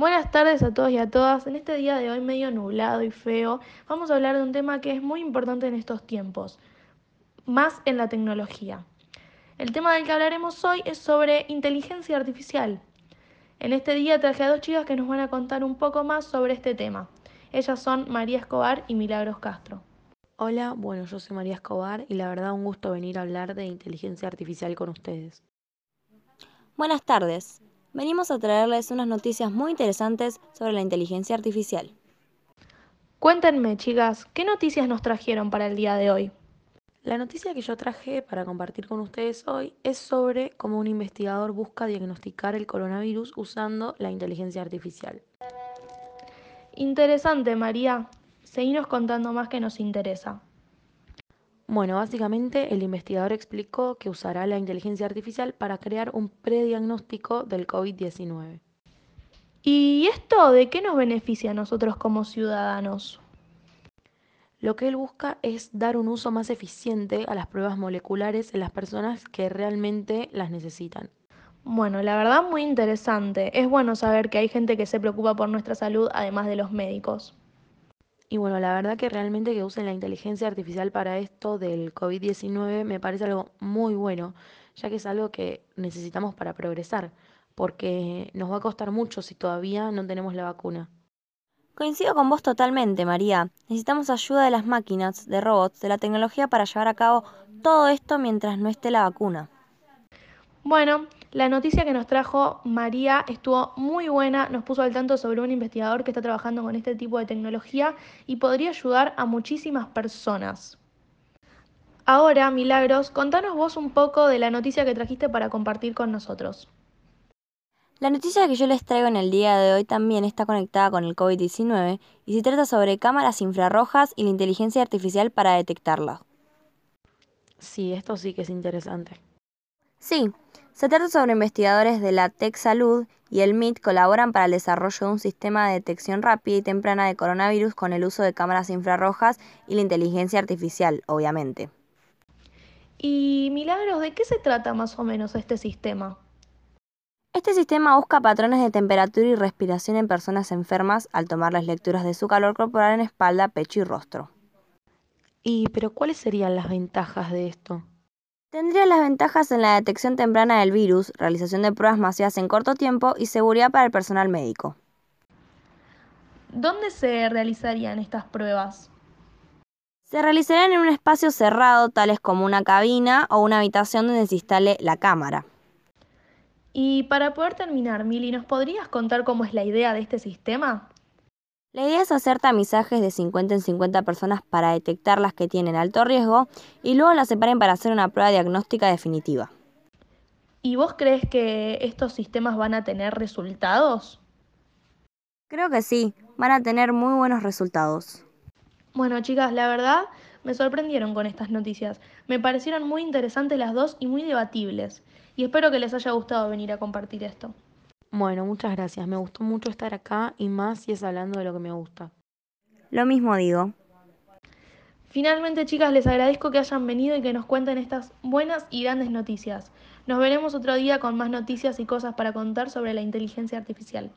Buenas tardes a todos y a todas. En este día de hoy medio nublado y feo, vamos a hablar de un tema que es muy importante en estos tiempos, más en la tecnología. El tema del que hablaremos hoy es sobre inteligencia artificial. En este día traje a dos chicas que nos van a contar un poco más sobre este tema. Ellas son María Escobar y Milagros Castro. Hola, bueno, yo soy María Escobar y la verdad un gusto venir a hablar de inteligencia artificial con ustedes. Buenas tardes. Venimos a traerles unas noticias muy interesantes sobre la inteligencia artificial. Cuéntenme, chicas, ¿qué noticias nos trajeron para el día de hoy? La noticia que yo traje para compartir con ustedes hoy es sobre cómo un investigador busca diagnosticar el coronavirus usando la inteligencia artificial. Interesante, María. Seguinos contando más que nos interesa. Bueno, básicamente el investigador explicó que usará la inteligencia artificial para crear un prediagnóstico del COVID-19. ¿Y esto de qué nos beneficia a nosotros como ciudadanos? Lo que él busca es dar un uso más eficiente a las pruebas moleculares en las personas que realmente las necesitan. Bueno, la verdad muy interesante. Es bueno saber que hay gente que se preocupa por nuestra salud además de los médicos. Y bueno, la verdad que realmente que usen la inteligencia artificial para esto del COVID-19 me parece algo muy bueno, ya que es algo que necesitamos para progresar, porque nos va a costar mucho si todavía no tenemos la vacuna. Coincido con vos totalmente, María. Necesitamos ayuda de las máquinas, de robots, de la tecnología para llevar a cabo todo esto mientras no esté la vacuna. Bueno, la noticia que nos trajo María estuvo muy buena, nos puso al tanto sobre un investigador que está trabajando con este tipo de tecnología y podría ayudar a muchísimas personas. Ahora, Milagros, contanos vos un poco de la noticia que trajiste para compartir con nosotros. La noticia que yo les traigo en el día de hoy también está conectada con el COVID-19 y se trata sobre cámaras infrarrojas y la inteligencia artificial para detectarla. Sí, esto sí que es interesante. Sí, se trata sobre investigadores de la Tech Salud y el MIT colaboran para el desarrollo de un sistema de detección rápida y temprana de coronavirus con el uso de cámaras infrarrojas y la inteligencia artificial, obviamente. Y Milagros, ¿de qué se trata más o menos este sistema? Este sistema busca patrones de temperatura y respiración en personas enfermas al tomar las lecturas de su calor corporal en espalda, pecho y rostro. ¿Y pero cuáles serían las ventajas de esto? Tendría las ventajas en la detección temprana del virus, realización de pruebas masivas en corto tiempo y seguridad para el personal médico. ¿Dónde se realizarían estas pruebas? Se realizarían en un espacio cerrado, tales como una cabina o una habitación donde se instale la cámara. Y para poder terminar, Mili, ¿nos podrías contar cómo es la idea de este sistema? La idea es hacer tamizajes de 50 en 50 personas para detectar las que tienen alto riesgo y luego las separen para hacer una prueba diagnóstica definitiva. ¿Y vos crees que estos sistemas van a tener resultados? Creo que sí, van a tener muy buenos resultados. Bueno, chicas, la verdad me sorprendieron con estas noticias. Me parecieron muy interesantes las dos y muy debatibles. Y espero que les haya gustado venir a compartir esto. Bueno, muchas gracias. Me gustó mucho estar acá y más si es hablando de lo que me gusta. Lo mismo digo. Finalmente, chicas, les agradezco que hayan venido y que nos cuenten estas buenas y grandes noticias. Nos veremos otro día con más noticias y cosas para contar sobre la inteligencia artificial.